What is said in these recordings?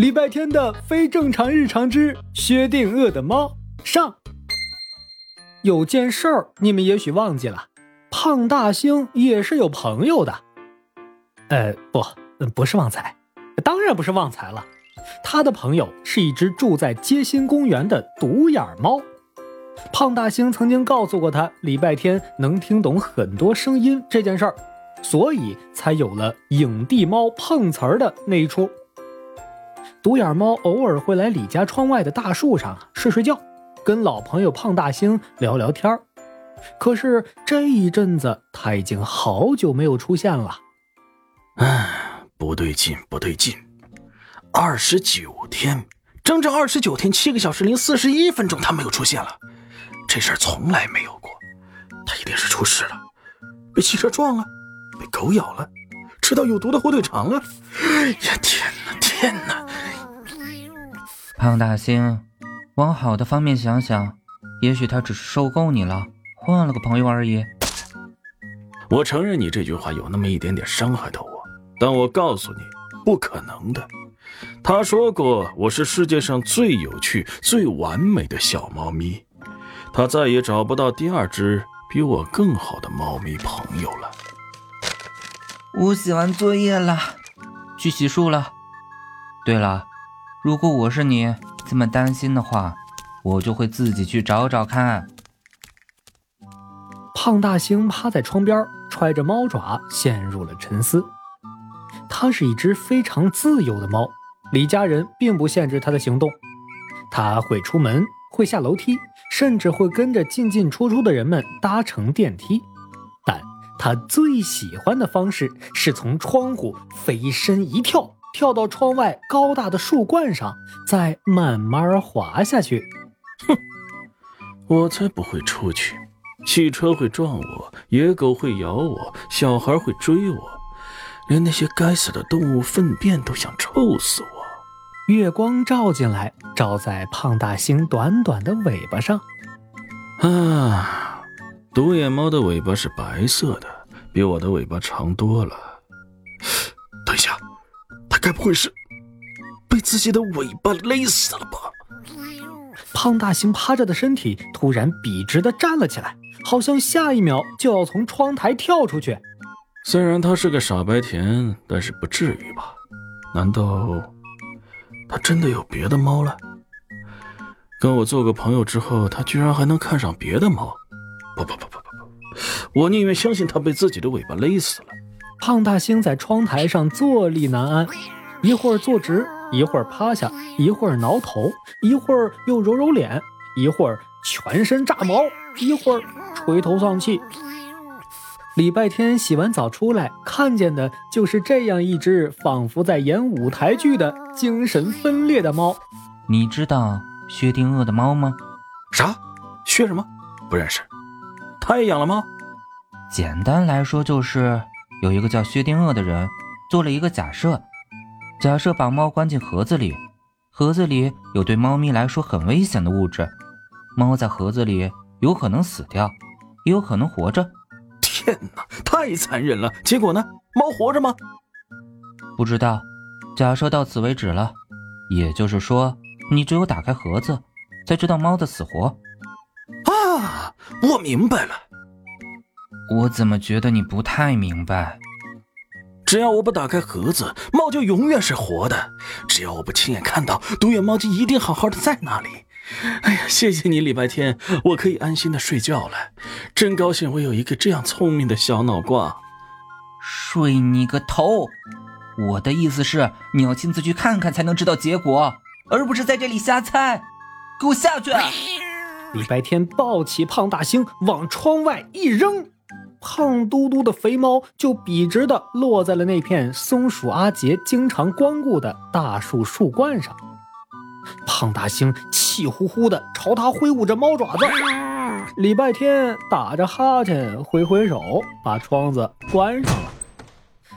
礼拜天的非正常日常之薛定谔的猫上。有件事儿你们也许忘记了，胖大星也是有朋友的。呃，不，不是旺财，当然不是旺财了。他的朋友是一只住在街心公园的独眼猫。胖大星曾经告诉过他，礼拜天能听懂很多声音这件事儿，所以才有了影帝猫碰瓷儿的那一出。独眼猫偶尔会来李家窗外的大树上睡睡觉，跟老朋友胖大星聊聊天。可是这一阵子他已经好久没有出现了。唉，不对劲，不对劲！二十九天，整整二十九天，七个小时零四十一分钟，他没有出现了。这事儿从来没有过，他一定是出事了，被汽车撞了，被狗咬了，吃到有毒的火腿肠了。哎呀，天哪，天哪！胖大星，往好的方面想想，也许他只是受够你了，换了个朋友而已。我承认你这句话有那么一点点伤害到我，但我告诉你，不可能的。他说过我是世界上最有趣、最完美的小猫咪。他再也找不到第二只比我更好的猫咪朋友了。我写完作业了，去洗漱了。对了，如果我是你这么担心的话，我就会自己去找找看。胖大星趴在窗边，揣着猫爪，陷入了沉思。它是一只非常自由的猫，李家人并不限制它的行动。它会出门，会下楼梯。甚至会跟着进进出出的人们搭乘电梯，但他最喜欢的方式是从窗户飞身一跳，跳到窗外高大的树冠上，再慢慢滑下去。哼，我才不会出去！汽车会撞我，野狗会咬我，小孩会追我，连那些该死的动物粪便都想臭死我。月光照进来，照在胖大星短短的尾巴上。啊，独眼猫的尾巴是白色的，比我的尾巴长多了。该不会是被自己的尾巴勒死了吧？胖大星趴着的身体突然笔直的站了起来，好像下一秒就要从窗台跳出去。虽然他是个傻白甜，但是不至于吧？难道？他真的有别的猫了？跟我做个朋友之后，他居然还能看上别的猫？不不不不不不！我宁愿相信他被自己的尾巴勒死了。胖大星在窗台上坐立难安，一会儿坐直，一会儿趴下，一会儿挠头，一会儿又揉揉脸，一会儿全身炸毛，一会儿垂头丧气。礼拜天洗完澡出来，看见的就是这样一只仿佛在演舞台剧的精神分裂的猫。你知道薛定谔的猫吗？啥？薛什么？不认识。他也养了猫？简单来说，就是有一个叫薛定谔的人做了一个假设，假设把猫关进盒子里，盒子里有对猫咪来说很危险的物质，猫在盒子里有可能死掉，也有可能活着。天哪，太残忍了！结果呢？猫活着吗？不知道。假设到此为止了，也就是说，你只有打开盒子，才知道猫的死活。啊，我明白了。我怎么觉得你不太明白？只要我不打开盒子，猫就永远是活的。只要我不亲眼看到，独眼猫就一定好好的在那里。哎呀，谢谢你，礼拜天，我可以安心的睡觉了。真高兴，我有一个这样聪明的小脑瓜。睡你个头！我的意思是，你要亲自去看看，才能知道结果，而不是在这里瞎猜。给我下去！礼拜天抱起胖大星往窗外一扔，胖嘟嘟的肥猫就笔直的落在了那片松鼠阿杰经常光顾的大树树冠上。胖大星气呼呼的朝他挥舞着猫爪子，礼拜天打着哈欠挥挥手，把窗子关上了。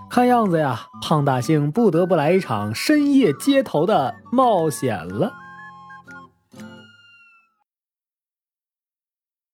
看样子呀，胖大星不得不来一场深夜街头的冒险了。